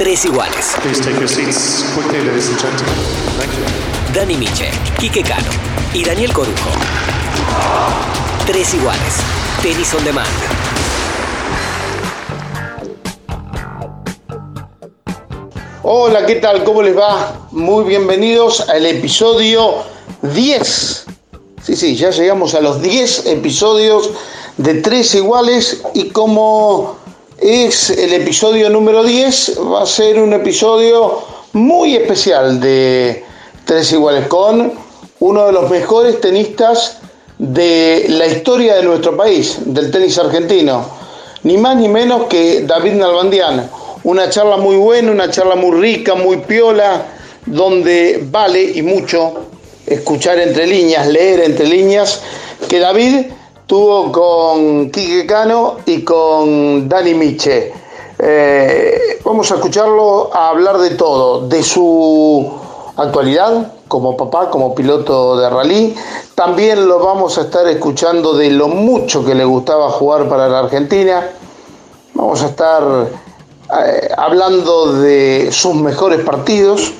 Tres iguales. Please take your seats quickly, ladies and gentlemen. Thank you. Dani Miche, Quique Cano y Daniel Corujo. Tres iguales. Tenis on demand. Hola, ¿qué tal? ¿Cómo les va? Muy bienvenidos al episodio 10. Sí, sí, ya llegamos a los 10 episodios de Tres Iguales y como es el episodio número 10, va a ser un episodio muy especial de Tres Iguales con uno de los mejores tenistas de la historia de nuestro país, del tenis argentino. Ni más ni menos que David Nalbandian. Una charla muy buena, una charla muy rica, muy piola, donde vale y mucho escuchar entre líneas, leer entre líneas, que David tuvo con Quique Cano y con Dani Miche. Eh, vamos a escucharlo a hablar de todo, de su actualidad como papá, como piloto de rally. También lo vamos a estar escuchando de lo mucho que le gustaba jugar para la Argentina. Vamos a estar eh, hablando de sus mejores partidos.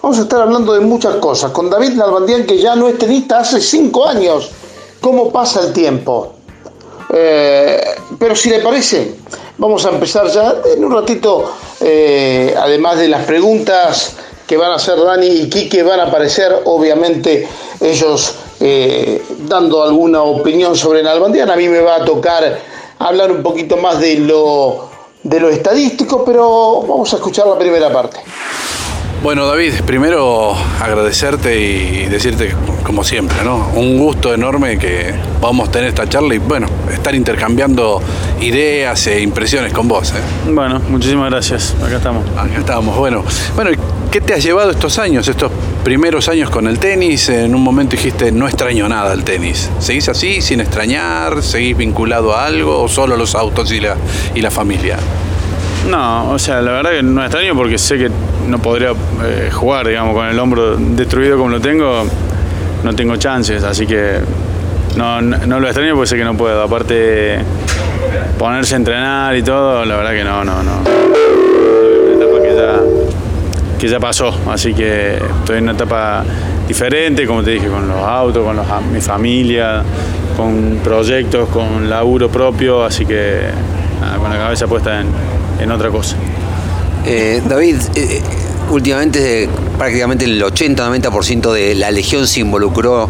Vamos a estar hablando de muchas cosas. Con David Nalbandián, que ya no es tenista hace cinco años. ¿Cómo pasa el tiempo? Eh, pero si le parece, vamos a empezar ya en un ratito, eh, además de las preguntas que van a hacer Dani y Quique, van a aparecer obviamente ellos eh, dando alguna opinión sobre Nalbandián. A mí me va a tocar hablar un poquito más de lo, de lo estadístico, pero vamos a escuchar la primera parte. Bueno, David, primero agradecerte y decirte, como siempre, ¿no? Un gusto enorme que vamos a tener esta charla y, bueno, estar intercambiando ideas e impresiones con vos. ¿eh? Bueno, muchísimas gracias. Acá estamos. Acá estamos. Bueno, bueno, ¿qué te has llevado estos años, estos primeros años con el tenis? En un momento dijiste, no extraño nada el tenis. ¿Seguís así, sin extrañar? ¿Seguís vinculado a algo o solo los autos y la, y la familia? No, o sea, la verdad que no extraño porque sé que no podría eh, jugar, digamos, con el hombro destruido como lo tengo, no tengo chances, así que no, no, lo extraño porque sé que no puedo. Aparte, ponerse a entrenar y todo, la verdad que no, no, no. Una etapa que ya, que ya pasó, así que estoy en una etapa diferente, como te dije, con los autos, con los, mi familia, con proyectos, con laburo propio, así que nada, con la cabeza puesta en, en otra cosa. Eh, David, eh, últimamente prácticamente el 80-90% de la Legión se involucró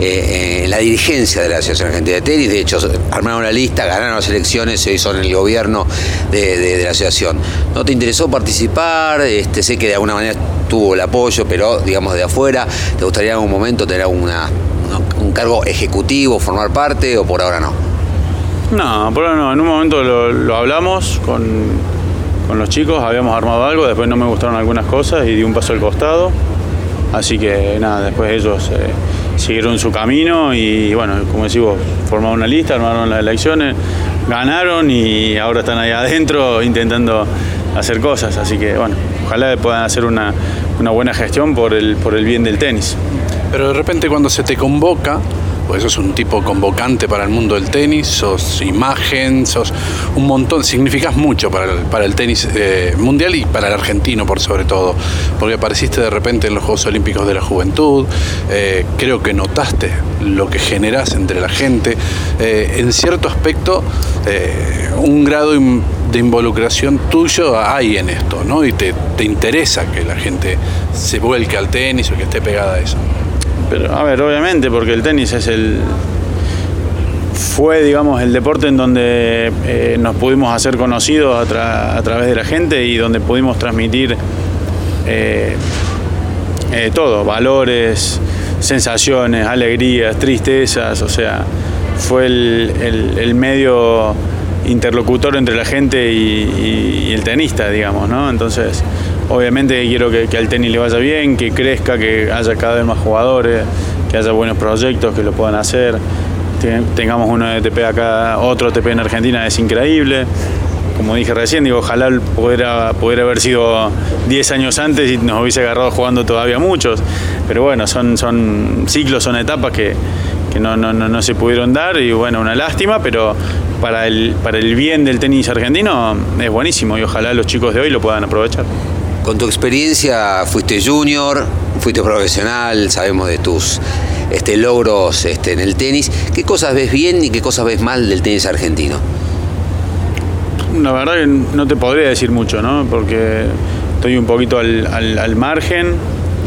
eh, en la dirigencia de la Asociación Argentina de Tenis. De hecho, armaron la lista, ganaron las elecciones, se hizo en el gobierno de, de- de la asociación. ¿No te interesó participar? Este, sé que de alguna manera tuvo el apoyo, pero digamos de afuera, ¿te gustaría en algún momento tener una, un cargo ejecutivo, formar parte o por ahora no? No, por ahora no. En un momento lo, hablamos con, con los chicos, habíamos armado algo, después no me gustaron algunas cosas y di un paso al costado. Así que nada, después ellos eh, siguieron su camino y bueno, como decimos, formaron una lista, armaron las elecciones, ganaron y ahora están ahí adentro intentando hacer cosas. Así que bueno, ojalá puedan hacer una, una buena gestión por el, por el bien del tenis. Pero de repente cuando se te convoca, pues sos un tipo convocante para el mundo del tenis, sos imagen, sos un montón, significas mucho para el, para el tenis eh, mundial y para el argentino por sobre todo, porque apareciste de repente en los Juegos Olímpicos de la Juventud, eh, creo que notaste lo que generás entre la gente, eh, en cierto aspecto un grado de involucración tuyo hay en esto, ¿no? Y te, te interesa que la gente se vuelque al tenis o que esté pegada a eso. Pero, a ver, obviamente, porque el tenis es el. fue, digamos, el deporte en donde eh, nos pudimos hacer conocidos a, tra- a través de la gente y donde pudimos transmitir eh, eh, todo, valores, sensaciones, alegrías, tristezas, o sea, fue el, el- medio interlocutor entre la gente y el tenista, digamos, ¿no? Entonces, obviamente quiero que, que al tenis le vaya bien, que crezca, que haya cada vez más jugadores, que haya buenos proyectos que lo puedan hacer, Ten- tengamos uno de TP acá, otro TP en Argentina, es increíble como dije recién, digo, ojalá pudiera, haber sido 10 años antes y nos hubiese agarrado jugando todavía muchos. Pero bueno, son, ciclos, son etapas que, no se pudieron dar y bueno, una lástima, pero para el, para el bien del tenis argentino es buenísimo y ojalá los chicos de hoy lo puedan aprovechar. Con tu experiencia fuiste junior, fuiste profesional, sabemos de tus este, logros este, en el tenis. ¿Qué cosas ves bien y qué cosas ves mal del tenis argentino? La verdad que no te podría decir mucho, ¿no? Porque estoy un poquito al, margen.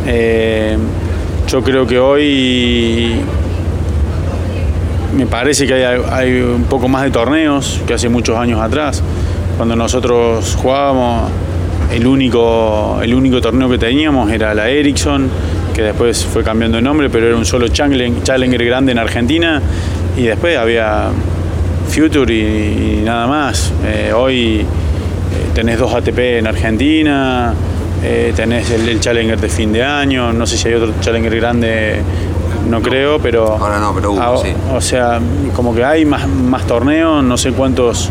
Eh, yo creo que hoy me parece que hay un poco más de torneos que hace muchos años atrás. Cuando nosotros jugábamos, el único, el único torneo que teníamos era la Ericsson, que después fue cambiando de nombre, pero era un solo Challenger, grande en Argentina. Y después había Future y, y nada más. Eh, hoy eh, tenés dos ATP en Argentina, eh, tenés el, el Challenger de fin de año, no sé si hay otro Challenger grande, no creo, pero... Ahora no, pero hubo, sí. O sea, como que hay más, más torneos, no sé cuántos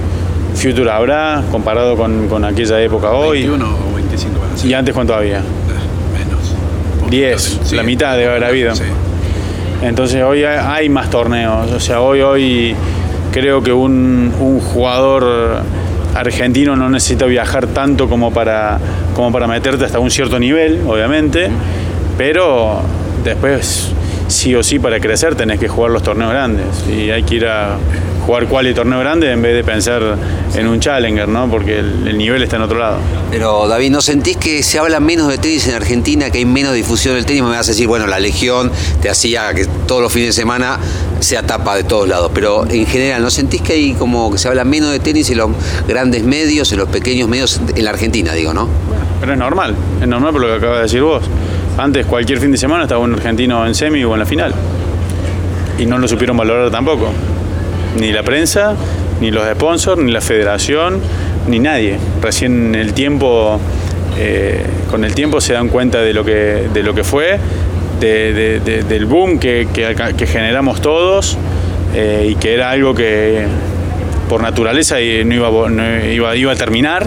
Future habrá comparado con, con aquella época hoy. 21 o 25 van a ser. ¿Y antes cuánto había? Eh, Menos. 10, Sí. la mitad debe haber habido. Sí. Entonces hoy hay- hay más torneos. O sea, hoy, hoy creo que un, un jugador argentino no necesita viajar tanto como para, como para meterte hasta un cierto nivel, obviamente. Pero después, sí o sí, para crecer tenés que jugar los torneos grandes. Y hay que ir a jugar cuál y torneo grande en vez de pensar en un challenger, ¿no? Porque el, el nivel está en otro lado. Pero David, ¿no sentís que se habla menos de tenis en Argentina, que hay menos difusión del tenis? Me vas a decir, bueno, la Legión te hacía que todos los fines de semana sea tapa de todos lados, pero en general, ¿no sentís que hay como que se habla menos de tenis en los grandes medios, en los pequeños medios, en la Argentina, digo, ¿no? Pero es normal, es normal por lo que acabas de decir vos. Antes cualquier fin de semana estaba un argentino en semi o en la final. Y no lo supieron valorar tampoco. Ni la prensa, ni los sponsors, ni la federación, ni nadie. Recién el tiempo, eh, con el tiempo se dan cuenta de lo que, de lo que fue, de- de- de- del boom que, que que generamos todos eh, y que era algo que por naturaleza y no iba, no iba, iba a terminar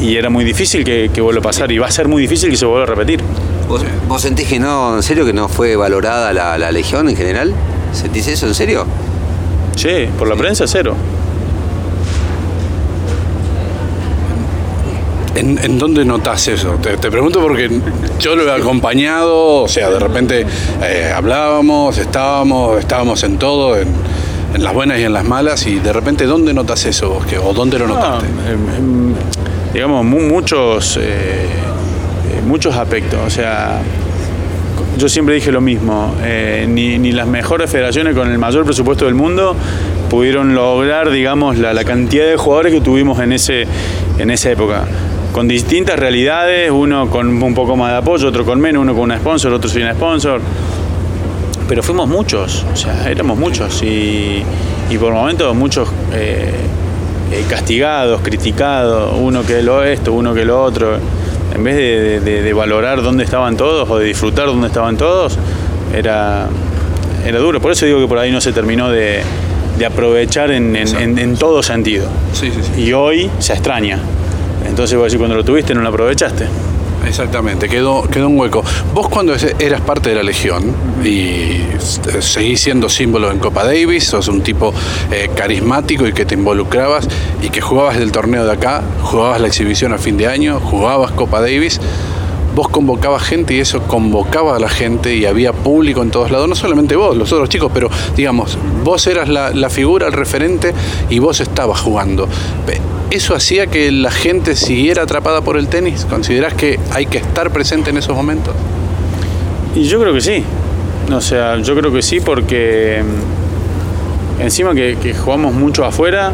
y era muy difícil que, que vuelva a pasar y va a ser muy difícil que se vuelva a repetir. ¿Vos, vos sentís que no, en serio, que no fue valorada la, la Legión en general? ¿Sentís eso en serio? Sí, por la prensa cero. ¿En, en dónde notas eso? Te, te pregunto porque yo lo he acompañado, o sea, de repente eh, hablábamos, estábamos, estábamos en todo, en, en las buenas y en las malas, y de repente, ¿dónde notas eso vos? ¿O dónde lo No, notaste? em, em, digamos, mu- muchos, eh, eh, muchos aspectos. O sea, yo siempre dije lo mismo. eh, ni, ni las mejores federaciones con el mayor presupuesto del mundo pudieron lograr, digamos, la, la cantidad de jugadores que tuvimos en, ese, en esa época. Con distintas realidades, uno con un poco más de apoyo, otro con menos, uno con una sponsor, otro sin sponsor. Pero fuimos muchos, o sea, éramos muchos y, y por momentos muchos eh, eh, castigados, criticados, uno que lo esto, uno que lo otro. En vez de, de- de valorar dónde estaban todos o de disfrutar dónde estaban todos, era, era duro. Por eso digo que por ahí no se terminó de, de aprovechar en, en- en- en todo sentido. Sí, sí, sí. Y hoy se extraña. Entonces, vos decís, cuando lo tuviste no lo aprovechaste. Exactamente, quedó, quedó un hueco. Vos cuando eras parte de la Legión y seguís siendo símbolo en Copa Davis, sos un tipo eh, carismático y que te involucrabas y que jugabas el torneo de acá, jugabas la exhibición a fin de año, jugabas Copa Davis, vos convocabas gente y eso convocaba a la gente y había público en todos lados, no solamente vos, los otros chicos, pero digamos, vos eras la, la figura, el referente y vos estabas jugando. ¿Eso hacía que la gente siguiera atrapada por el tenis? ¿Considerás que hay que estar presente en esos momentos? Y yo creo que sí. O sea, yo creo que sí porque mm, encima que, jugamos mucho afuera,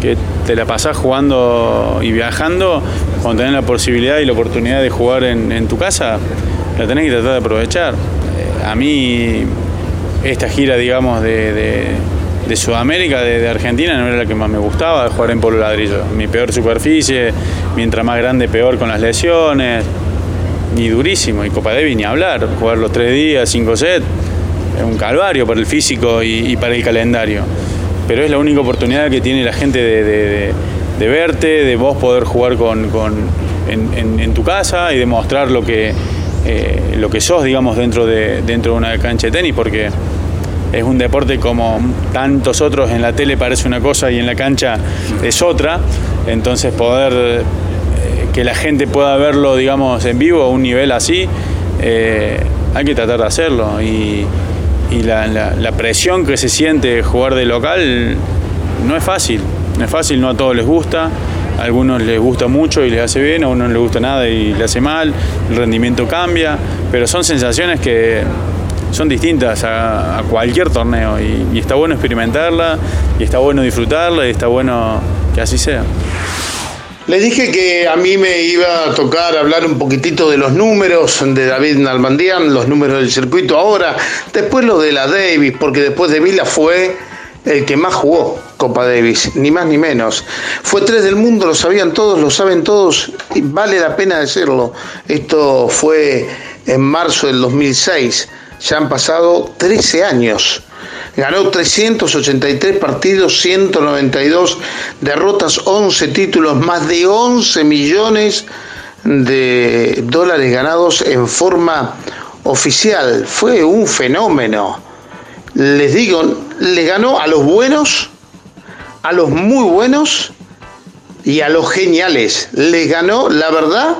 que te la pasás jugando y viajando, cuando tenés la posibilidad y la oportunidad de jugar en, tu casa, la tenés que tratar de aprovechar. Eh, a mí esta gira, digamos, de- de Sudamérica, de, Argentina, no era la que más me gustaba, jugar en polo ladrillo. Mi peor superficie, mientras más grande, peor con las lesiones y durísimo. Y Copa Davis ni hablar, jugar los tres días, cinco sets, es un calvario para el físico y, para el calendario. Pero es la única oportunidad que tiene la gente de, de- verte, de vos poder jugar con, en tu casa y demostrar lo que, eh, lo que sos, digamos, dentro de, dentro de una cancha de tenis, porque es un deporte como tantos otros, en la tele parece una cosa y en la cancha es otra, entonces poder eh, que la gente pueda verlo, digamos, en vivo a un nivel así, eh, hay que tratar de hacerlo. Y, la, presión que se siente jugar de local no es fácil, no es fácil, no a todos les gusta. A algunos les gusta mucho y les hace bien, a unos no les gusta nada y le hace mal, el rendimiento cambia, pero son sensaciones que son distintas a, cualquier torneo y, está bueno experimentarla y está bueno disfrutarla y está bueno que así sea. Le dije que a mí me iba a tocar hablar un poquitito de los números de David Nalbandian, los números del circuito ahora, después lo de la Davis, porque después de Vila fue el que más jugó Copa Davis, ni más ni menos. Fue tres del mundo, lo sabían todos, lo saben todos, y vale la pena decirlo. Esto fue en marzo del 2006, ya han pasado 13 años Ganó 383 partidos, 192 derrotas, 11 títulos, más de 11 millones de dólares ganados en forma oficial. Fue un fenómeno. Les digo, le ganó a los buenos, a los muy buenos y a los geniales. Les ganó, la verdad,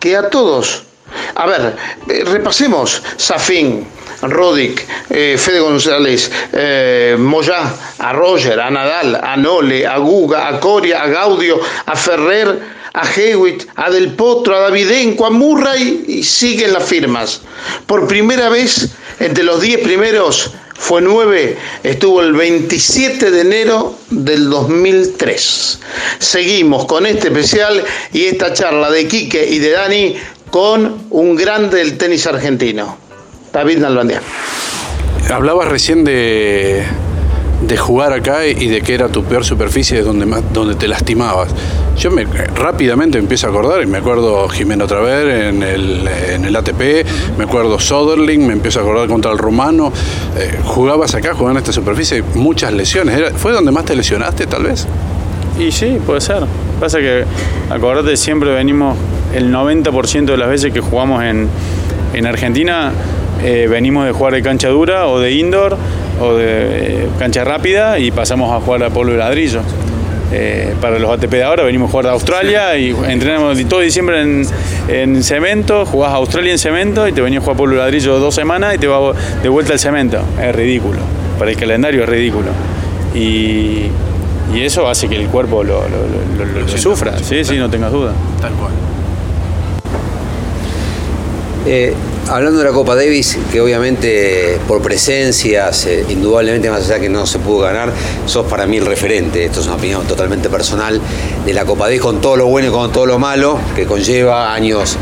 que a todos. A ver, eh, repasemos. Safin, Rodic, eh, Fede González, eh, Moyá, a Roger, a Nadal, a Nole, a Guga, a Coria, a Gaudio, a Ferrer, a Hewitt, a Del Potro, a Davidenco, a Murray y siguen las firmas. Por primera vez, entre los 10 primeros, fue 9, estuvo el 27 de enero del 2003. Seguimos con este especial y esta charla de Quique y de Dani con un grande del tenis argentino. David Nalbandia. Hablabas recién de, de jugar acá y de que era tu peor superficie donde, donde te lastimabas. Yo me, rápidamente empiezo a acordar y me acuerdo Jimeno Traver en el, en el ATP, me acuerdo Soderling, me empiezo a acordar contra el rumano. Eh, jugabas acá, jugando en esta superficie, muchas lesiones. ¿Fue donde más te lesionaste tal vez? Y sí, puede ser. Pasa que, acordate, siempre venimos el 90% de las veces que jugamos en, en Argentina eh, venimos de jugar de cancha dura o de indoor o de eh, cancha rápida y pasamos a jugar a polvo y ladrillo. Eh, para los ATP de ahora venimos a jugar a Australia y entrenamos todo diciembre en, cemento, jugás a Australia en cemento y te venías a jugar polvo y ladrillo dos semanas y te vas de vuelta al cemento. Es ridículo. Para el calendario es ridículo. Y, eso hace que el cuerpo lo, sufra. Sí, sí, no tengas duda. Tal cual. Hablando de la Copa Davis, que obviamente por presencias, indudablemente más allá que no se pudo ganar, sos para mí el referente. Esto es una opinión totalmente personal de la Copa Davis con todo lo bueno y con todo lo malo que conlleva años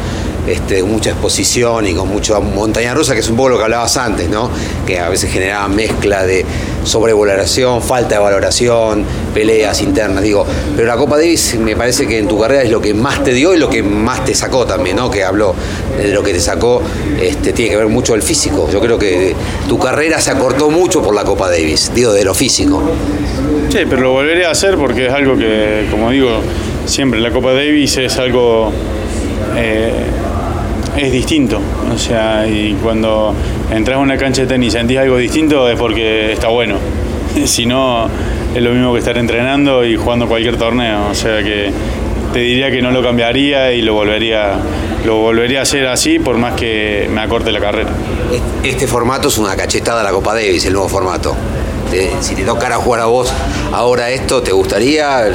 este, mucha exposición y con mucha montaña rusa, que es un poco lo que hablabas antes, ¿no? Que a veces generaba mezcla de sobrevaloración, falta de valoración, peleas internas, digo. Pero la Copa Davis me parece que en tu carrera es lo que más te dio y lo que más te sacó también, ¿no? Que habló de lo que te sacó, este, tiene que ver mucho el físico. Yo creo que tu carrera se acortó mucho por la Copa Davis, digo, de lo físico. Sí, pero lo volveré a hacer porque es algo que, como digo, siempre la Copa Davis es algo eh, es distinto. O sea, y cuando entras a una cancha de tenis y sentís algo distinto es porque está bueno. si no, es lo mismo que estar entrenando y jugando cualquier torneo. O sea que te diría que no lo cambiaría y lo volvería, lo volvería a hacer así por más que me acorte la carrera. Este formato es una cachetada a la Copa Davis, el nuevo formato. si te tocara jugar a vos ahora esto, ¿te gustaría?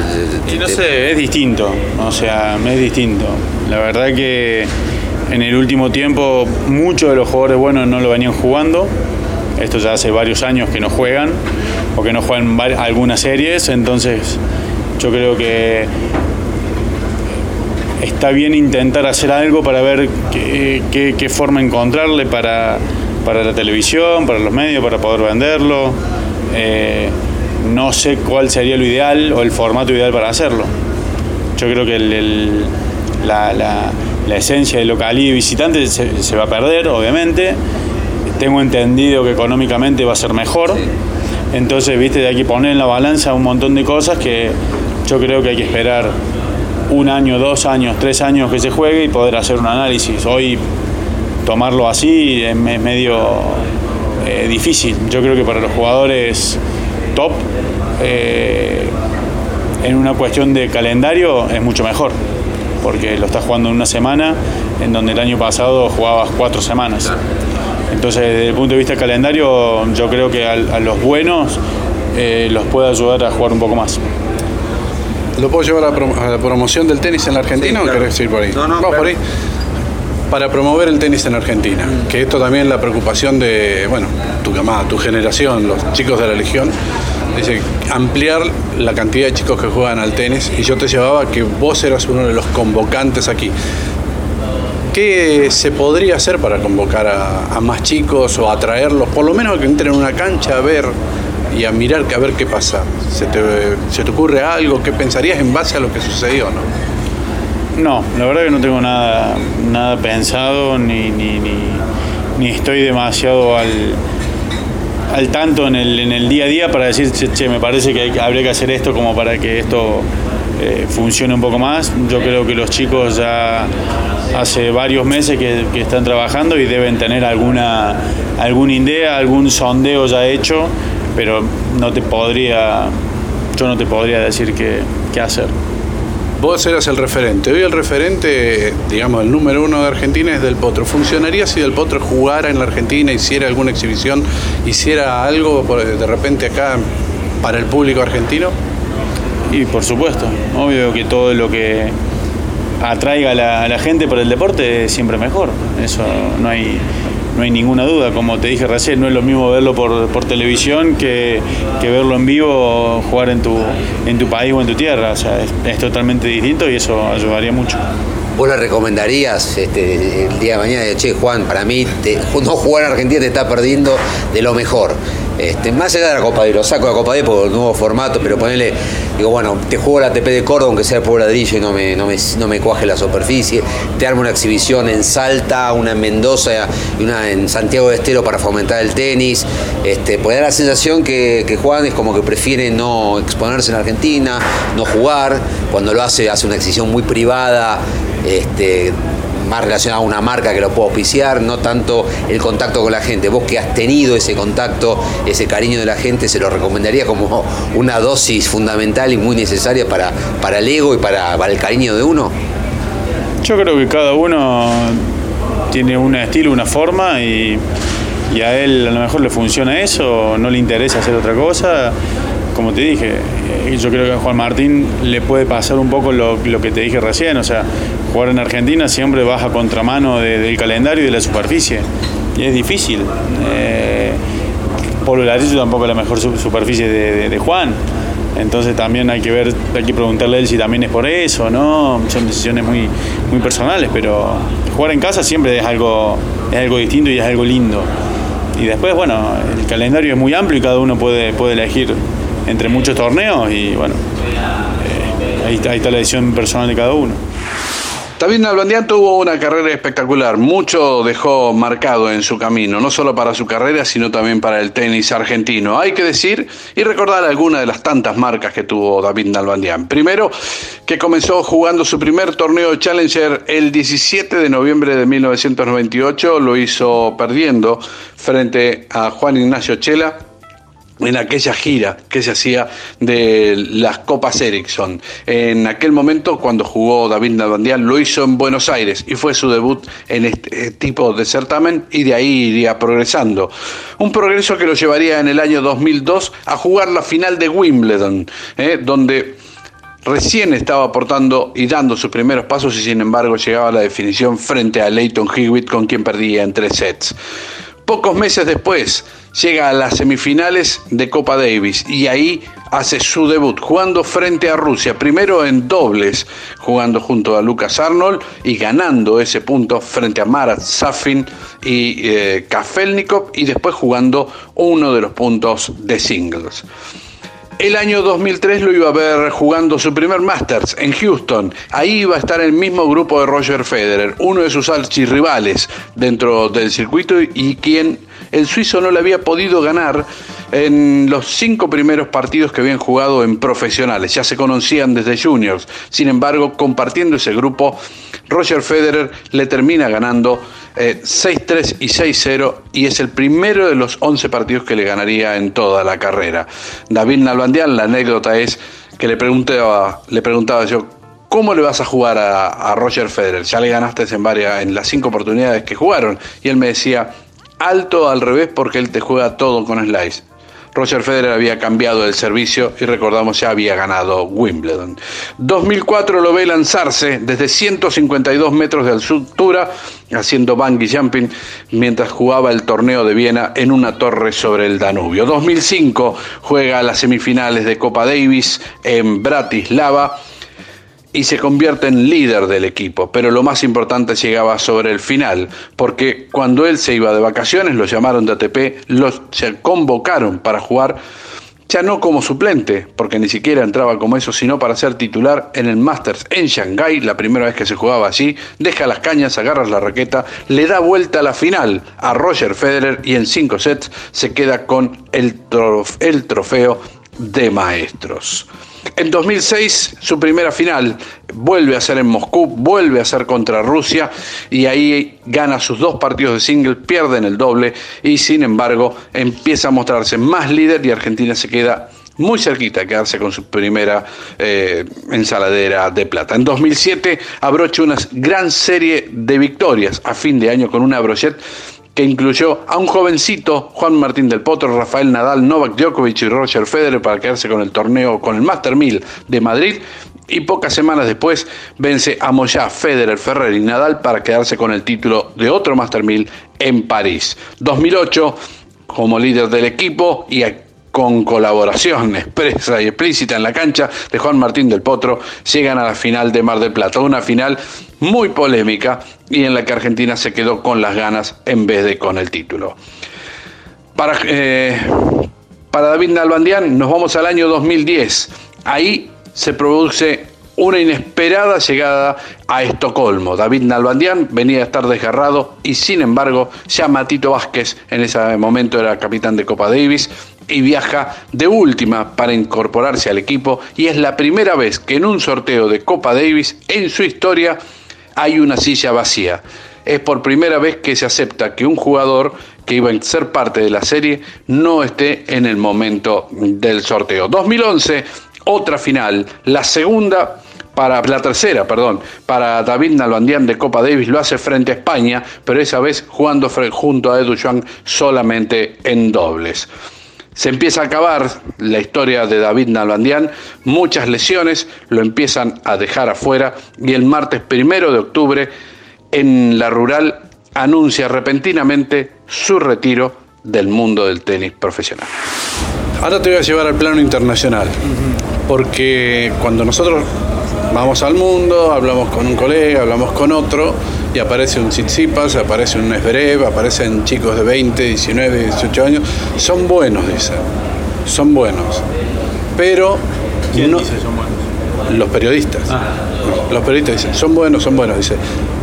Y no sé, es distinto. O sea, es distinto. La verdad que en el último tiempo muchos de los jugadores buenos no lo venían jugando. Esto ya hace varios años que no juegan o que no juegan algunas series. Entonces yo creo que está bien intentar hacer algo para ver qué, forma encontrarle para, la televisión, para los medios, para poder venderlo. Eh, no sé cuál sería lo ideal o el formato ideal para hacerlo. Yo creo que la la esencia de localidad y visitante se, va a perder, obviamente. Tengo entendido que económicamente va a ser mejor. Entonces, viste, hay que poner en la balanza un montón de cosas que yo creo que hay que esperar un año, dos años, tres años que se juegue y poder hacer un análisis. Hoy tomarlo así es medio eh, difícil. Yo creo que para los jugadores top, eh, en una cuestión de calendario es mucho mejor, porque lo estás jugando en una semana, en donde el año pasado jugabas cuatro semanas. Entonces, desde el punto de vista del calendario, yo creo que a, a los buenos eh, los puede ayudar a jugar un poco más. ¿Lo puedo llevar a, prom- a la promoción del tenis en la Argentina Sí, claro. o querés ir por ahí? No, no, Vamos claro. por ahí. Para promover el tenis en Argentina, que esto también es la preocupación de, bueno, tu camada, tu generación, los chicos de la Legión, dice ampliar la cantidad de chicos que juegan al tenis y yo te llevaba que vos eras uno de los convocantes aquí. ¿Qué se podría hacer para convocar a, más chicos o atraerlos, por lo menos que entren en una cancha a ver y a mirar a ver qué pasa? ¿Se te, ocurre algo? ¿Qué pensarías en base a lo que sucedió? ¿no? No, la verdad que no tengo nada, nada pensado ni, ni, ni estoy demasiado al, al tanto en el, en el día a día para decir, che, me parece que habría que hacer esto como para que esto eh, funcione un poco más. Yo creo que los chicos ya hace varios meses que, están trabajando y deben tener alguna, alguna idea, algún sondeo ya hecho, pero no te podría, yo no te podría decir qué hacer. Vos eras el referente. Hoy el referente, digamos, el número uno de Argentina es Del Potro. ¿Funcionaría si Del Potro jugara en la Argentina, hiciera alguna exhibición, hiciera algo de repente acá para el público argentino? Y por supuesto, obvio que todo lo que atraiga a la, gente por el deporte es siempre mejor. Eso no hay, no hay ninguna duda. Como te dije recién, no es lo mismo verlo por, por televisión que, que verlo en vivo jugar en tu, en tu país o en tu tierra. O sea, es, totalmente distinto y eso ayudaría mucho. ¿Vos le recomendarías este, el día de mañana, che, Juan, para mí no jugar en Argentina te está perdiendo de lo mejor? Este, más allá de la Copa D, lo saco de la Copa D por el nuevo formato, pero ponele, digo, bueno, te juego la ATP de Córdoba, aunque sea por ladrillo y no me, no, me, no me cuaje la superficie, te armo una exhibición en Salta, una en Mendoza y una en Santiago de Estero para fomentar el tenis. Este, pues da la sensación que, que Juan es como que prefiere no exponerse en Argentina, no jugar, cuando lo hace, hace una exhibición muy privada, este, más relacionado a una marca que lo pueda auspiciar, no tanto el contacto con la gente. Vos que has tenido ese contacto, ese cariño de la gente, se lo recomendaría como una dosis fundamental y muy necesaria para, para el ego y para, para el cariño de uno. Yo creo que cada uno tiene un estilo, una forma y, y a él a lo mejor le funciona eso, no le interesa hacer otra cosa. Como te dije, eh, yo creo que a Juan Martín le puede pasar un poco lo, lo que te dije recién, o sea, jugar en Argentina siempre vas a contramano de- del calendario y de la superficie. Y es difícil. Eh, Polo Larillo tampoco es la mejor su- superficie de, Juan. Entonces también hay que ver, hay que preguntarle a él si también es por eso, ¿no? Son decisiones muy, muy personales, pero jugar en casa siempre es algo, es algo distinto y es algo lindo. Y después, bueno, el calendario es muy amplio y cada uno puede, puede elegir entre muchos torneos y bueno, eh, ahí está la decisión personal de cada uno. David Nalbandián tuvo una carrera espectacular, mucho dejó marcado en su camino, no solo para su carrera, sino también para el tenis argentino. Hay que decir y recordar algunas de las tantas marcas que tuvo David Nalbandián. Primero, que comenzó jugando su primer torneo de Challenger el 17 de noviembre de 1998, lo hizo perdiendo frente a Juan Ignacio Chela en aquella gira que se hacía de las Copas Ericsson. En aquel momento, cuando jugó David Nalbandián, lo hizo en Buenos Aires y fue su debut en este tipo de certamen y de ahí iría progresando. Un progreso que lo llevaría en el año 2002 a jugar la final de Wimbledon, ¿eh? donde recién estaba aportando y dando sus primeros pasos y sin embargo llegaba a la definición frente a Leighton Hewitt con quien perdía en tres sets. Pocos meses después llega a las semifinales de Copa Davis y ahí hace su debut jugando frente a Rusia, primero en dobles, jugando junto a Lucas Arnold y ganando ese punto frente a Marat Safin y eh, Kafelnikov y después jugando uno de los puntos de singles. El año 2003 lo iba a ver jugando su primer Masters en Houston. Ahí iba a estar el mismo grupo de Roger Federer, uno de sus archirrivales dentro del circuito y quien el suizo no le había podido ganar en los cinco primeros partidos que habían jugado en profesionales. Ya se conocían desde juniors. Sin embargo, compartiendo ese grupo, Roger Federer le termina ganando 6-3 eh, y 6-0 y es el primero de los 11 partidos que le ganaría en toda la carrera. David Nalbandian, la anécdota es que le preguntaba, le preguntaba yo, ¿cómo le vas a jugar a, Roger Federer? Ya le ganaste en, varias, en las cinco oportunidades que jugaron. Y él me decía, alto al revés porque él te juega todo con slice. Roger Federer había cambiado el servicio y recordamos ya había ganado Wimbledon. 2004 lo ve lanzarse desde 152 metros de altura haciendo bungee jumping mientras jugaba el torneo de Viena en una torre sobre el Danubio. 2005 juega las semifinales de Copa Davis en Bratislava y se convierte en líder del equipo. Pero lo más importante llegaba sobre el final, porque cuando él se iba de vacaciones, lo llamaron de ATP, los, convocaron para jugar, ya no como suplente, porque ni siquiera entraba como eso, sino para ser titular en el Masters en Shanghái, la primera vez que se jugaba allí, deja las cañas, agarra la raqueta, le da vuelta a la final a Roger Federer y en cinco sets se queda con el trofeo de maestros. En 2006, su primera final vuelve a ser en Moscú, vuelve a ser contra Rusia y ahí gana sus dos partidos de single, pierde en el doble y sin embargo empieza a mostrarse más líder y Argentina se queda muy cerquita de quedarse con su primera eh, ensaladera de plata. En 2007 abrocha una gran serie de victorias a fin de año con una brochet que incluyó a un jovencito, Juan Martín del Potro, Rafael Nadal, Novak Djokovic y Roger Federer para quedarse con el torneo, con el Master 1000 de Madrid. Y pocas semanas después vence a Moya, Federer, Ferrer y Nadal para quedarse con el título de otro Master 1000 en París. 2008, como líder del equipo y con colaboración expresa y explícita en la cancha de Juan Martín del Potro, llegan a la final de Mar del Plata. Una final muy polémica y en la que Argentina se quedó con las ganas en vez de con el título. Para, eh, para David Nalbandian nos vamos al año 2010. Ahí se produce una inesperada llegada a Estocolmo. David Nalbandian venía a estar desgarrado y sin embargo ya Matito Vázquez en ese momento era capitán de Copa Davis y viaja de última para incorporarse al equipo y es la primera vez que en un sorteo de Copa Davis en su historia hay una silla vacía. Es por primera vez que se acepta que un jugador que iba a ser parte de la serie no esté en el momento del sorteo. 2011, otra final, la segunda para la tercera, perdón, para David Nalbandian de Copa Davis lo hace frente a España, pero esa vez jugando junto a Edu solamente en dobles. Se empieza a acabar la historia de David Nalbandian, muchas lesiones lo empiezan a dejar afuera y el martes primero de octubre en la rural anuncia repentinamente su retiro del mundo del tenis profesional. Ahora te voy a llevar al plano internacional, porque cuando nosotros vamos al mundo, hablamos con un colega, hablamos con otro, y aparece un Tsitsipas, aparece un Esberev, aparecen chicos de 20, 19, 18 años. Son buenos, dicen. Son buenos. Pero. ¿Quién dice son buenos? Los periodistas. Ah. Los periodistas dicen, son buenos, son buenos, dice.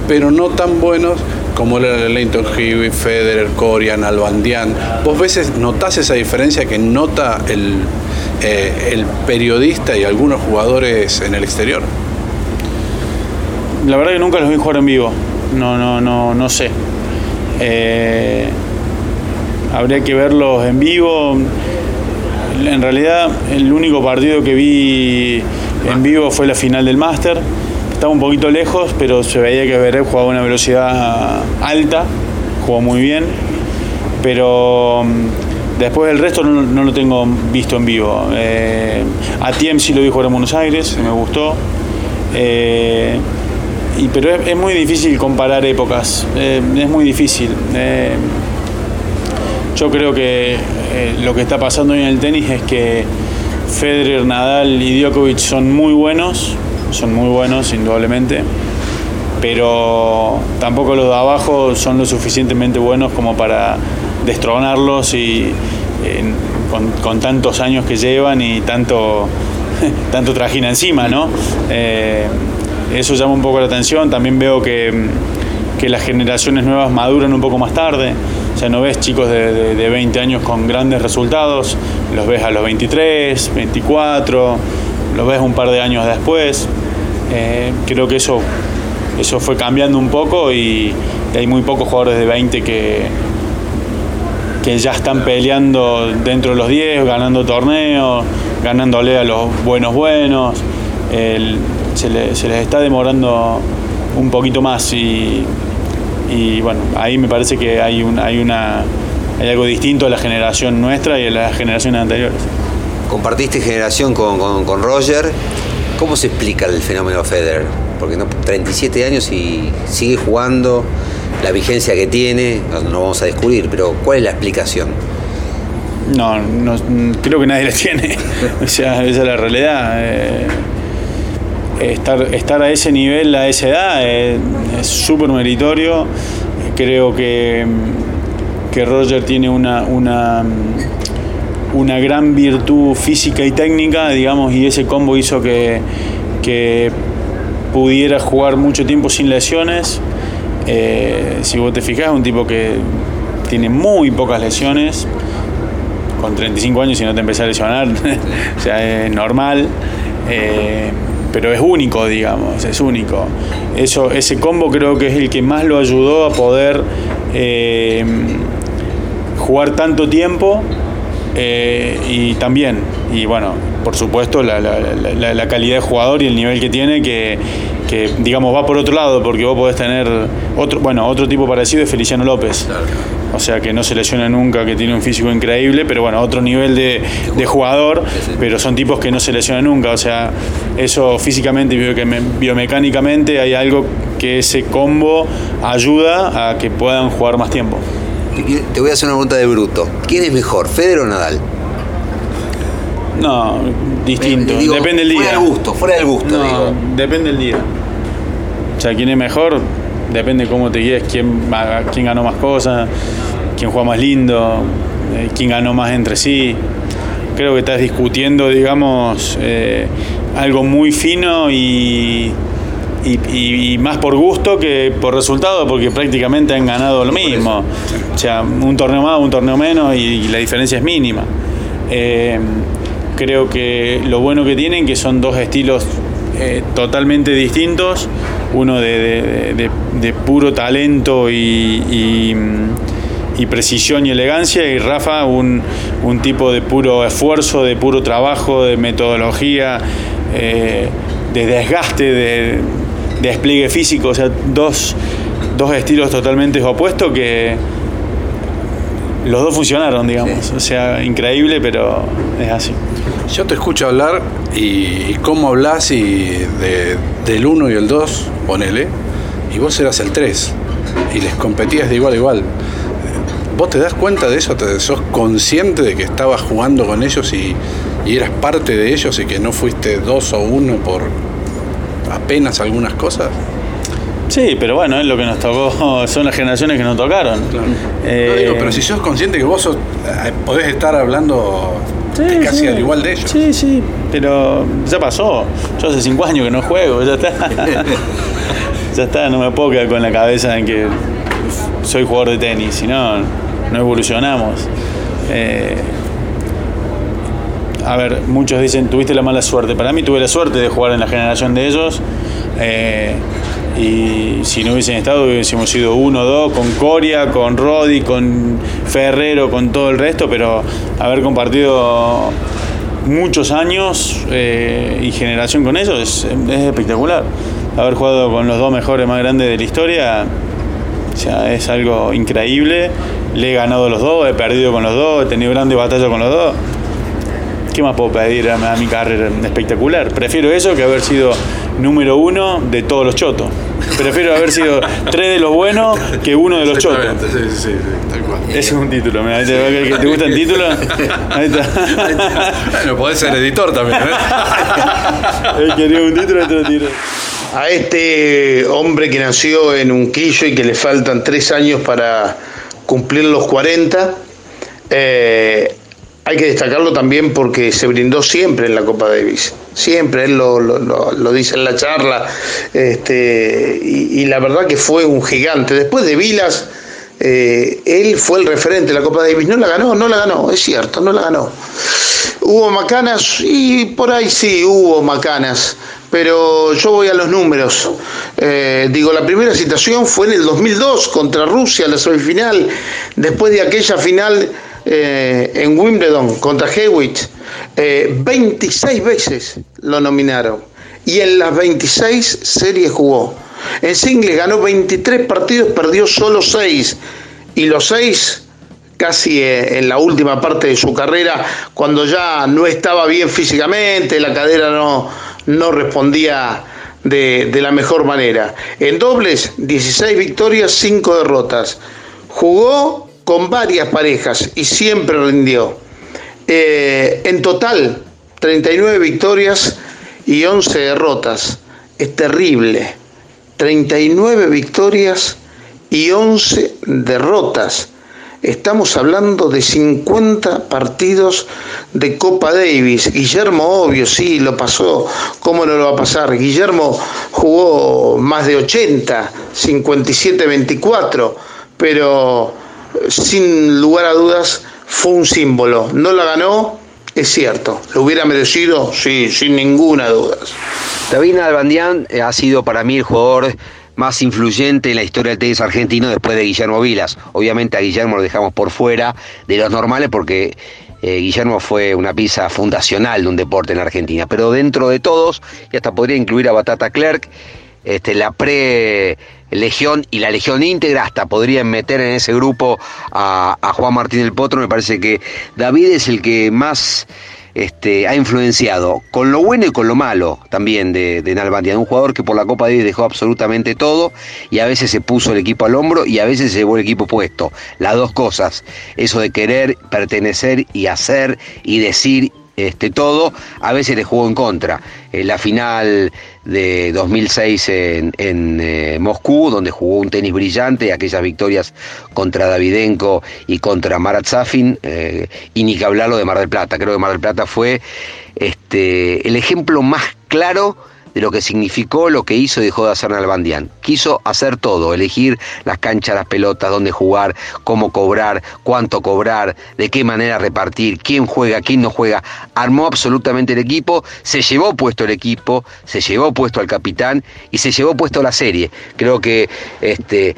Pero no tan buenos como era Leighton Hewitt, Federer, Corian, Albandian. ¿Vos veces notás esa diferencia que nota el, eh, el periodista y algunos jugadores en el exterior? La verdad que nunca los vi jugar en vivo no, no, no, no sé. Eh, habría que verlos en vivo. En realidad, el único partido que vi en vivo fue la final del Máster. Estaba un poquito lejos, pero se veía que Berev jugaba a una velocidad alta, jugó muy bien. Pero después del resto no, lo tengo visto en vivo. Eh, a Tiem sí lo vi jugar en Buenos Aires, me gustó. Eh, pero es, muy difícil comparar épocas, eh, es muy difícil. Eh, yo creo que lo que está pasando hoy en el tenis es que Federer, Nadal y Djokovic son muy buenos, son muy buenos indudablemente, pero tampoco los de abajo son lo suficientemente buenos como para destronarlos y con, tantos años que llevan y tanto, tanto trajina encima, ¿no? Eso llama un poco la atención. También veo que, las generaciones nuevas maduran un poco más tarde. O sea, no ves chicos de, 20 años con grandes resultados, los ves a los 23, 24, los ves un par de años después. Eh, creo que eso, eso fue cambiando un poco y, hay muy pocos jugadores de 20 que, que ya están peleando dentro de los 10, ganando torneos, ganándole a los buenos buenos. se, les está demorando un poquito más y, bueno, ahí me parece que hay, un, hay, una, hay algo distinto a la generación nuestra y a las generaciones anteriores. Compartiste generación con, con, Roger. ¿Cómo se explica el fenómeno Federer? Porque no, 37 años y sigue jugando, la vigencia que tiene, no, vamos a descubrir, pero ¿cuál es la explicación? No, no creo que nadie la tiene. o sea, esa es la realidad. Eh, estar, estar a ese nivel, a esa edad, es súper meritorio. Creo que, que Roger tiene una, una, una gran virtud física y técnica, digamos, y ese combo hizo que, que pudiera jugar mucho tiempo sin lesiones. Eh, si vos te fijas, un tipo que tiene muy pocas lesiones, con 35 años y no te empezás a lesionar, o sea, es normal. Eh, pero es único, digamos, es único. Eso, ese combo creo que es el que más lo ayudó a poder eh, jugar tanto tiempo y también, y bueno, por supuesto, la, calidad de jugador y el nivel que tiene, que, digamos va por otro lado, porque vos podés tener otro, bueno, otro tipo parecido es Feliciano López. O sea que no se lesiona nunca, que tiene un físico increíble, pero bueno, otro nivel de, jugador, pero son tipos que no se lesionan nunca. O sea, eso físicamente y biomecánicamente hay algo que ese combo ayuda a que puedan jugar más tiempo. Te voy a hacer una pregunta de bruto. ¿Quién es mejor, Federer o Nadal? No, distinto. depende del día. Fuera del gusto, fuera del gusto. No, depende del día. O sea, quién es mejor, depende cómo te guíes, quién, quién ganó más cosas, quién juega más lindo, eh, quién ganó más entre sí. Creo que estás discutiendo, digamos, eh, algo muy fino y y, más por gusto que por resultado, porque prácticamente han ganado lo mismo. O sea, un torneo más, un torneo menos y, la diferencia es mínima. Eh, creo que lo bueno que tienen que son dos estilos eh, totalmente distintos, uno de, puro talento y, precisión y elegancia, y Rafa un, tipo de puro esfuerzo, de puro trabajo, de metodología, eh, de desgaste, de, despliegue físico, o sea, dos, estilos totalmente opuestos que los dos funcionaron, digamos. O sea, increíble, pero es así. Yo te escucho hablar y, cómo hablas y del 1 y el 2, ponele, y vos eras el 3 y les competías de igual a igual. ¿Vos te das cuenta de eso? ¿Te, ¿Sos consciente de que estabas jugando con ellos y, y eras parte de ellos y que no fuiste dos o uno por, apenas algunas cosas. Sí, pero bueno, es lo que nos tocó, son las generaciones que nos tocaron. Eh, pero si sos consciente que vos sos, eh, podés estar hablando casi al igual de ellos. Sí, sí, pero ya pasó. Yo hace cinco años que no juego, ya está. ya está, no me puedo quedar con la cabeza en que soy jugador de tenis, si no, no evolucionamos. Eh, a ver, muchos dicen, tuviste la mala suerte. Para mí tuve la suerte de jugar en la generación de ellos. Eh, y si no hubiesen estado, hubiésemos sido uno o dos, con Coria, con Rodi, con Ferrero, con todo el resto, pero haber compartido muchos años eh, y generación con ellos es, es, espectacular. Haber jugado con los dos mejores más grandes de la historia, o sea, es algo increíble. Le he ganado los dos, he perdido con los dos, he tenido grandes batallas con los dos. ¿Qué más puedo pedir a, mi carrera? Espectacular. Prefiero eso que haber sido número uno de todos los chotos. Prefiero haber sido tres de los buenos que uno de los chotos. Sí, sí, sí, Ese es un título. ¿te, ¿Te gusta el título? Ahí está. Bueno, podés ser editor también. ¿eh? quería un título, otro tiro. A este hombre que nació en un quillo y que le faltan tres años para cumplir los 40, eh, hay que destacarlo también porque se brindó siempre en la Copa Davis, siempre, él lo, lo, dice en la charla, este, y, la verdad que fue un gigante. Después de Vilas, eh, él fue el referente de la Copa Davis. No la ganó, no la ganó, es cierto, no la ganó. Hubo macanas y por ahí sí hubo macanas, pero yo voy a los números. Eh, digo, la primera citación fue en el 2002 contra Rusia, la semifinal, después de aquella final eh, en Wimbledon contra Hewitt. 26 veces lo nominaron y en las 26 series jugó. En singles ganó 23 partidos, perdió solo 6 y los 6 casi eh, en la última parte de su carrera, cuando ya no estaba bien físicamente, la cadera no, no respondía de, la mejor manera. En dobles, 16 victorias, 5 derrotas. Jugó con varias parejas y siempre rindió. Eh, en total, 39 victorias y 11 derrotas. Es terrible. 39 victorias y 11 derrotas. Estamos hablando de 50 partidos de Copa Davis. Guillermo, obvio, sí, lo pasó. ¿Cómo no lo va a pasar? Guillermo jugó más de 80, 57-24, pero sin lugar a dudas fue un símbolo. No la ganó, es cierto. ¿Lo hubiera merecido? Sí, sin ninguna duda. David Albandián eh, ha sido para mí el jugador más influyente en la historia del tenis argentino después de Guillermo Vilas. Obviamente a Guillermo lo dejamos por fuera de los normales porque eh, Guillermo fue una pieza fundacional de un deporte en Argentina. Pero dentro de todos, y hasta podría incluir a Batata Clerc, este, la pre-legión y la legión íntegra, hasta podrían meter en ese grupo a, Juan Martín del Potro. Me parece que David es el que más este, ha influenciado con lo bueno y con lo malo también de, de. Un jugador que por la Copa Davis dejó absolutamente todo y a veces se puso el equipo al hombro y a veces se llevó el equipo puesto. Las dos cosas, eso de querer pertenecer y hacer y decir este, todo, a veces le jugó en contra. La final de 2006 en, eh, Moscú, donde jugó un tenis brillante, aquellas victorias contra Davidenko y contra Marat Safin, eh, y ni que hablarlo de Mar del Plata. Creo que Mar del Plata fue este, el ejemplo más claro de lo que significó lo que hizo y dejó de hacer Nalbandián. Quiso hacer todo, elegir las canchas, las pelotas, dónde jugar, cómo cobrar, cuánto cobrar, de qué manera repartir, quién juega, quién no juega. Armó absolutamente el equipo, se llevó puesto el equipo, se llevó puesto al capitán y se llevó puesto la serie. Creo que este,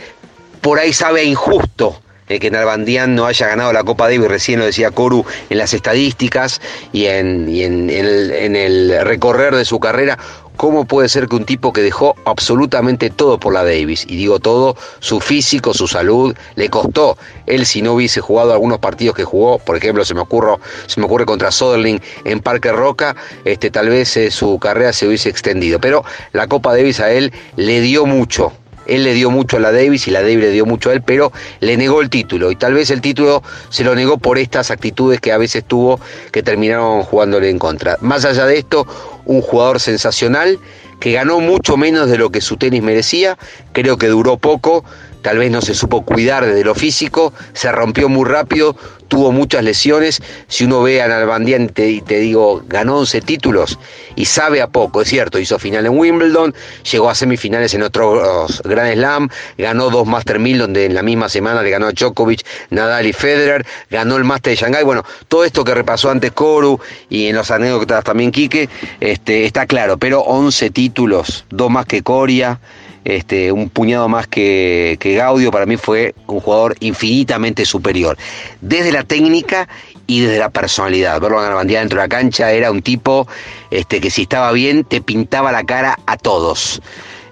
por ahí sabe injusto que Nalbandián no haya ganado la Copa Davis, recién lo decía Coru, en las estadísticas y en, en el recorrer de su carera, ¿Cómo puede ser que un tipo que dejó absolutamente todo por la Davis, y digo todo, su físico, su salud, le costó? Él si no hubiese jugado algunos partidos que jugó, por ejemplo, se me ocurre, se me ocurre contra Soderling en Parque Roca, este, tal vez eh, su carrera se hubiese extendido. Pero la Copa Davis a él le dio mucho, él le dio mucho a la Davis y la Davis le dio mucho a él, pero le negó el título. Y tal vez el título se lo negó por estas actitudes que a veces tuvo que terminaron jugándole en contra. Más allá de esto, un jugador sensacional que ganó mucho menos de lo que su tenis merecía, creo que duró poco, tal vez no se supo cuidar desde lo físico, se rompió muy rápido, tuvo muchas lesiones. Si uno ve a Nalbandián y te, digo, ganó 11 títulos y sabe a poco, es cierto, hizo final en Wimbledon, llegó a semifinales en otros Grand Slam, ganó dos Master 1000 donde en la misma semana le ganó a Djokovic, Nadal y Federer, ganó el Master de Shanghai. Bueno, todo esto que repasó antes Koru y en los anécdotas también Quique, este, está claro, pero 11 títulos, dos más que Coria. Este, un puñado más que, Gaudio, para mí fue un jugador infinitamente superior. Desde la técnica y desde la personalidad. Verlo la bandera dentro de la cancha era un tipo este, que si estaba bien te pintaba la cara a todos.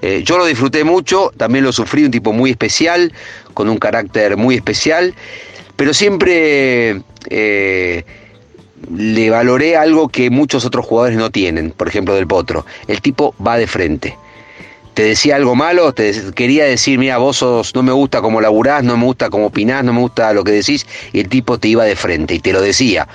Eh, yo lo disfruté mucho, también lo sufrí, un tipo muy especial, con un carácter muy especial, pero siempre eh, le valoré algo que muchos otros jugadores no tienen, por ejemplo del Potro. El tipo va de frente te decía algo malo, te quería decir, mira, vos sos, no me gusta cómo laburás, no me gusta cómo opinás, no me gusta lo que decís, y el tipo te iba de frente y te lo decía.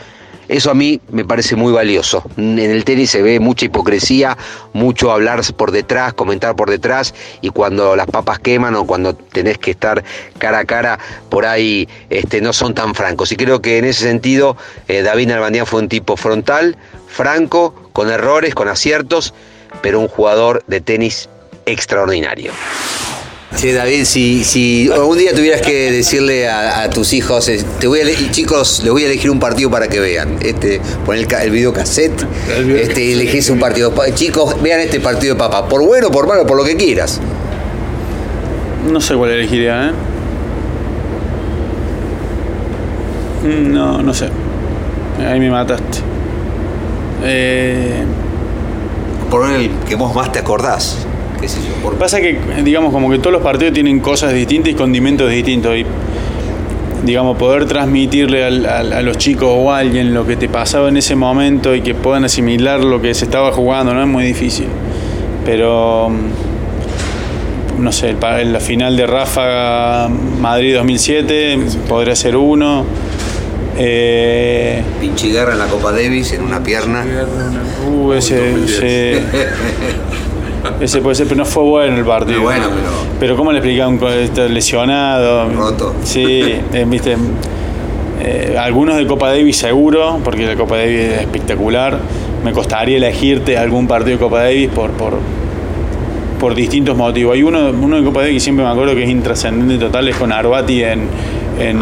Eso a mí me parece muy valioso. En el tenis se ve mucha hipocresía, mucho hablar por detrás, comentar por detrás, y cuando las papas queman o cuando tenés que estar cara a cara, por ahí este, no son tan francos. Y creo que en ese sentido eh, David Nalbandián fue un tipo frontal, franco, con errores, con aciertos, pero un jugador de tenis extraordinario. Sí, David, si, si un día tuvieras que decirle a, tus hijos, te voy a chicos, les voy a elegir un partido para que vean. Este, pon el, el video cassette, este, elegís un partido. Chicos, vean este partido de papá. Por bueno, por malo, por lo que quieras. No sé cuál elegiría, ¿eh? Mm, no, no sé. Ahí me mataste. Eh... Por el que vos más te acordás. Pasa que, digamos, como que todos los partidos tienen cosas distintas y condimentos distintos. Y, digamos, poder transmitirle a los chicos o a alguien lo que te pasaba en ese momento y que puedan asimilar lo que se estaba jugando, no es muy difícil. Pero, mm, no sé, la final de Rafa Madrid 2007 podría ser uno. Eh, Pinche guerra en la Copa Davis en una pierna. Uh, ese, Ese puede ser, pero no fue bueno el partido. bueno, pero. Pero ¿cómo le explicaban está lesionado? Roto. Sí, eh, viste. Eh, algunos de Copa Davis seguro, porque la Copa Davis es espectacular. Me costaría elegirte algún partido de Copa Davis por, por, por distintos motivos. Hay uno, uno de Copa Davis que siempre me acuerdo que es intrascendente total, es con Arbati en, en,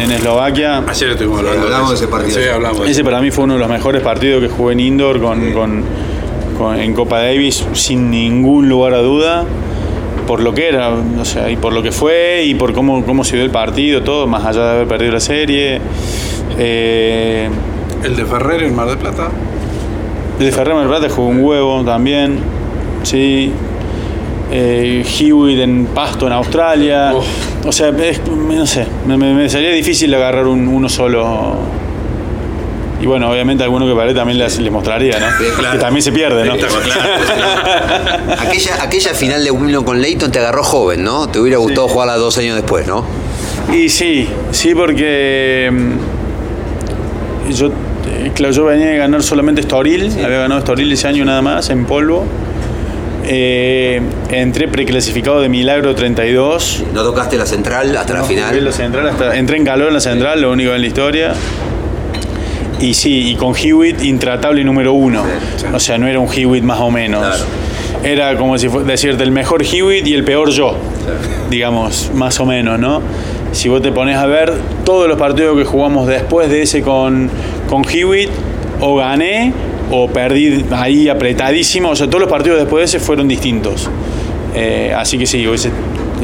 en Eslovaquia. Ayer estuvimos hablando, de ese partido. Sí, hablamos ese para mí fue uno de los mejores partidos que jugué en indoor con, con en Copa Davis sin ningún lugar a duda por lo que era, o sea, y por lo que fue y por cómo, cómo se dio el partido, todo, más allá de haber perdido la serie. Eh, ¿El de Ferrer en Mar del Plata? El de Ferrer en Mar del Plata jugó un huevo también, sí. Eh, Hewitt en Pasto en Australia. O sea, no sé, me, sería difícil agarrar uno solo y bueno, obviamente alguno que paré también les, mostraría, ¿no? Que también se pierde, ¿no? aquella, aquella final de Wimbledon con Leighton te agarró joven, ¿no? Te hubiera gustado jugarla dos años después, ¿no? Y sí, sí, porque mm, yo, eh, claro, yo venía a ganar solamente Estoril, había ganado Estoril ese año nada más, en polvo. Eh, entré preclasificado de Milagro 32. ¿No tocaste la central hasta la final? La central entré en calor en la central, lo único en la historia. Y sí, y con Hewitt intratable número uno. O sea, no era un Hewitt más o menos. Era como si decirte el mejor Hewitt y el peor yo. Digamos, más o menos, ¿no? Si vos te pones a ver todos los partidos que jugamos después de ese con, con Hewitt, o gané o perdí ahí apretadísimo. O sea, todos los partidos después de ese fueron distintos. Eh, así que sí, hubiese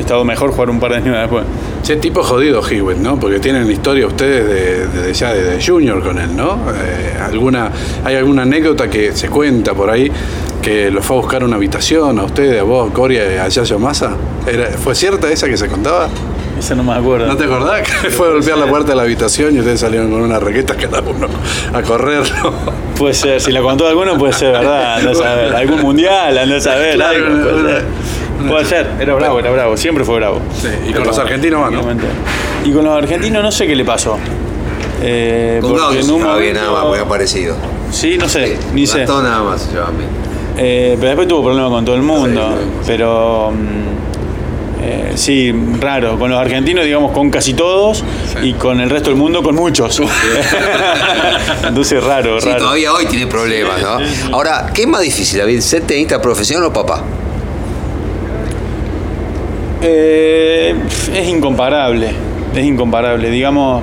estado mejor jugar un par de años después. Ese tipo jodido Hewitt, ¿no? Porque tienen historia ustedes de, ya de, Junior con él, ¿no? Eh, alguna, ¿Hay alguna anécdota que se cuenta por ahí que lo fue a buscar una habitación a ustedes, a vos, Coria y a Yayo Massa? ¿Fue cierta esa que se contaba? Esa no me acuerdo. ¿No te acordás? Que fue a golpear la puerta de la habitación y ustedes salieron con una raqueta cada uno a correrlo. Puede ser, si la contó alguno puede ser, ¿verdad? Anda a saber. Algún mundial, anda a saber. Puede ser, era bravo, era bravo, siempre fue bravo. Sí, y con los argentinos más, ¿no? Y con los argentinos no sé qué le pasó. Eh, con porque no nada más, muy aparecido. Sí, no sé, ni sé. Todo nada más yo a mí. Eh, pero después tuvo problemas con todo el mundo. pero mm, eh, sí, raro. Con los argentinos, digamos, con casi todos y con el resto del mundo, con muchos. Entonces, raro, sí, Todavía hoy tiene problemas, ¿no? Ahora, ¿qué es más difícil, David? ¿Ser tenista profesional o papá? Eh, es incomparable, es incomparable. Digamos,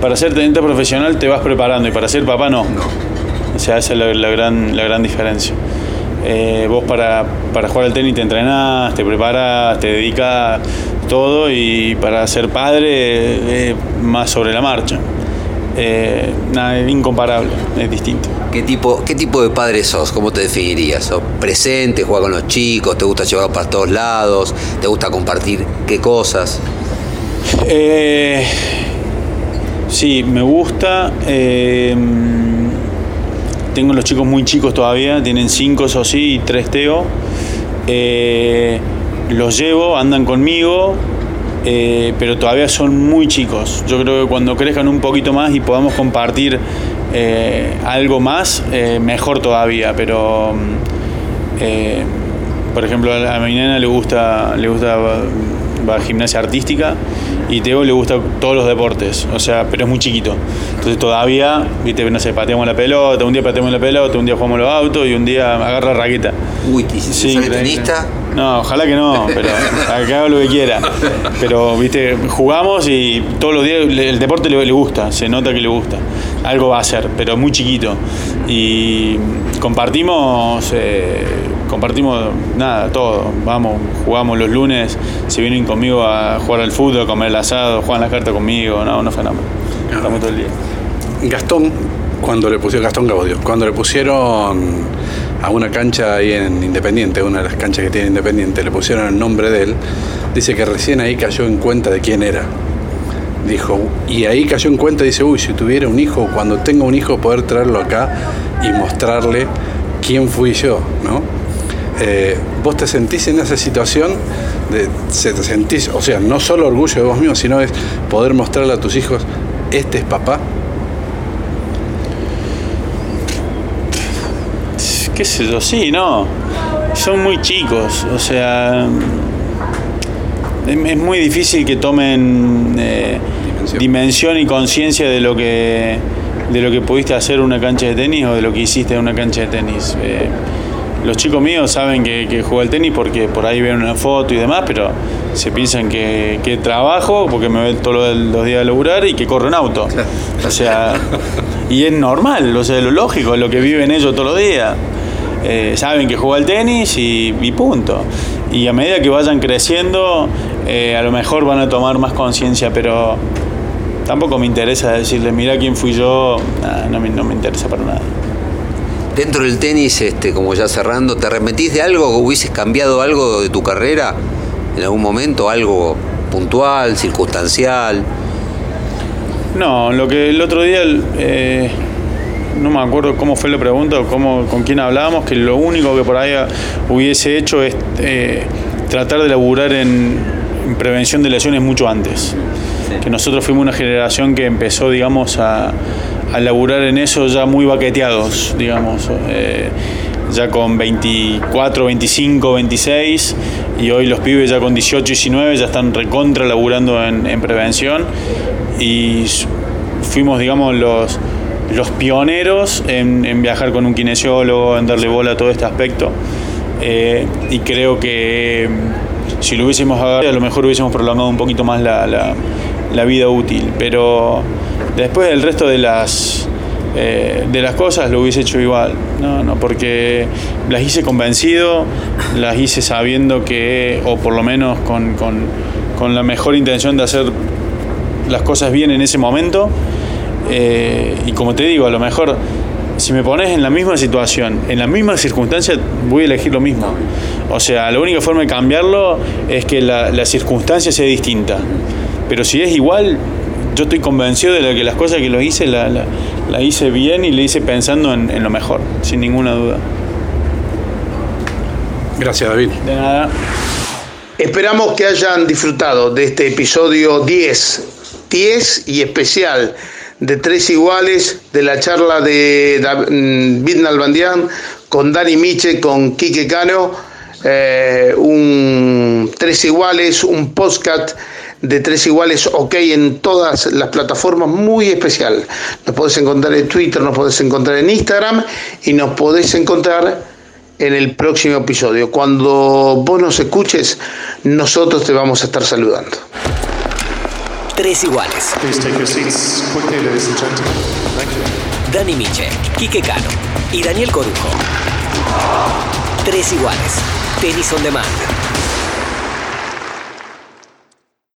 para ser tenista profesional te vas preparando y para ser papá no. O sea, esa es la, gran, la gran diferencia. Eh, vos para, para jugar al tenis te entrenás, te preparas, te dedicas todo y para ser padre es más sobre la marcha. Eh, nada, es incomparable, es distinto. ¿Qué tipo, ¿Qué tipo de padre sos? ¿Cómo te definirías? ¿Sos presente, juega con los chicos, te gusta llevarlos para todos lados, te gusta compartir qué cosas? Eh, sí, me gusta. Eh, tengo los chicos muy chicos todavía, tienen cinco, eso sí, y tres Teo. Eh, los llevo, andan conmigo, eh, pero todavía son muy chicos. Yo creo que cuando crezcan un poquito más y podamos compartir eh, algo más, eh, mejor todavía. Pero, por ejemplo, a mi nena le gusta, le gusta va gimnasia artística y Teo le gusta todos los deportes, o sea, pero es muy chiquito. Entonces todavía, viste, no sé, pateamos la pelota, un día pateamos la pelota, un día jugamos los autos y un día agarra la raqueta. Uy, ¿sí, tenista? No, ojalá que no, pero que haga lo que quiera. Pero, viste, jugamos y todos los días el deporte le, gusta, se nota que le gusta. Algo va a hacer, pero muy chiquito. Y compartimos, eh, compartimos nada, todo. Vamos, jugamos los lunes, se vienen conmigo a jugar al fútbol, a comer el asado, juegan las cartas conmigo, no, no fenómeno. Estamos todo el día. Gastón, cuando le pusieron Gastón Gaudio, cuando le pusieron a una cancha ahí en Independiente, una de las canchas que tiene Independiente, le pusieron el nombre de él, dice que recién ahí cayó en cuenta de quién era. Dijo, y ahí cayó en cuenta, dice, uy, si tuviera un hijo, cuando tenga un hijo, poder traerlo acá y mostrarle quién fui yo, ¿no? Eh, vos te sentís en esa situación, de, se te sentís, o sea, no solo orgullo de vos mismo, sino es poder mostrarle a tus hijos, este es papá, qué sé yo, sí, no. Son muy chicos, o sea, es muy difícil que tomen eh, dimensión. y conciencia de lo que de lo que pudiste hacer en una cancha de tenis o de lo que hiciste en una cancha de tenis. Eh, los chicos míos saben que, que juego al tenis porque por ahí ven una foto y demás, pero se piensan que, que trabajo porque me ven todos los días a laburar y que corro en auto. O sea, y es normal, o sea, lo lógico, es lo que viven ellos todos los días. Eh, saben que juega al tenis y, punto. Y a medida que vayan creciendo, eh, a lo mejor van a tomar más conciencia, pero tampoco me interesa decirle, mira quién fui yo, no, me, no me interesa para nada. Dentro del tenis, este, como ya cerrando, ¿te arrepentís de algo? ¿Hubieses cambiado algo de tu carrera en algún momento? ¿Algo puntual, circunstancial? No, lo que el otro día eh, no me acuerdo cómo fue la pregunta o cómo, con quién hablábamos, que lo único que por ahí hubiese hecho es eh, tratar de laburar en, prevención de lesiones mucho antes. Que nosotros fuimos una generación que empezó, digamos, a, a laburar en eso ya muy baqueteados, digamos. Eh, ya con 24, 25, 26 y hoy los pibes ya con 18, 19 ya están recontra laburando en, en prevención y fuimos, digamos, los, los pioneros en, viajar con un kinesiólogo, en darle bola a todo este aspecto. Eh, y creo que mm, si lo hubiésemos agarrado, a lo mejor hubiésemos prolongado un poquito más la, vida útil. Pero después del resto de las, eh, de las cosas lo hubiese hecho igual. No, no, porque las hice convencido, las hice sabiendo que, o por lo menos con, con la mejor intención de hacer las cosas bien en ese momento eh, y como te digo, a lo mejor si me pones en la misma situación, en la misma circunstancia, voy a elegir lo mismo. O sea, la única forma de cambiarlo es que la, circunstancia sea distinta. Pero si es igual, yo estoy convencido de que las cosas que lo hice, la, hice bien y le hice pensando en, en, lo mejor, sin ninguna duda. Gracias, David. De nada. Esperamos que hayan disfrutado de este episodio 10, 10 y especial de tres iguales de la charla de David mm, Nalbandián con Dani Miche, con Quique Cano, eh, un tres iguales, un podcast de tres iguales ok en todas las plataformas, muy especial. Nos podés encontrar en Twitter, nos podés encontrar en Instagram y nos podés encontrar en el próximo episodio. Cuando vos nos escuches, nosotros te vamos a estar saludando tres iguales. Dani Miche, Quique Cano y Daniel Corujo. Tres iguales. Tenis on demand.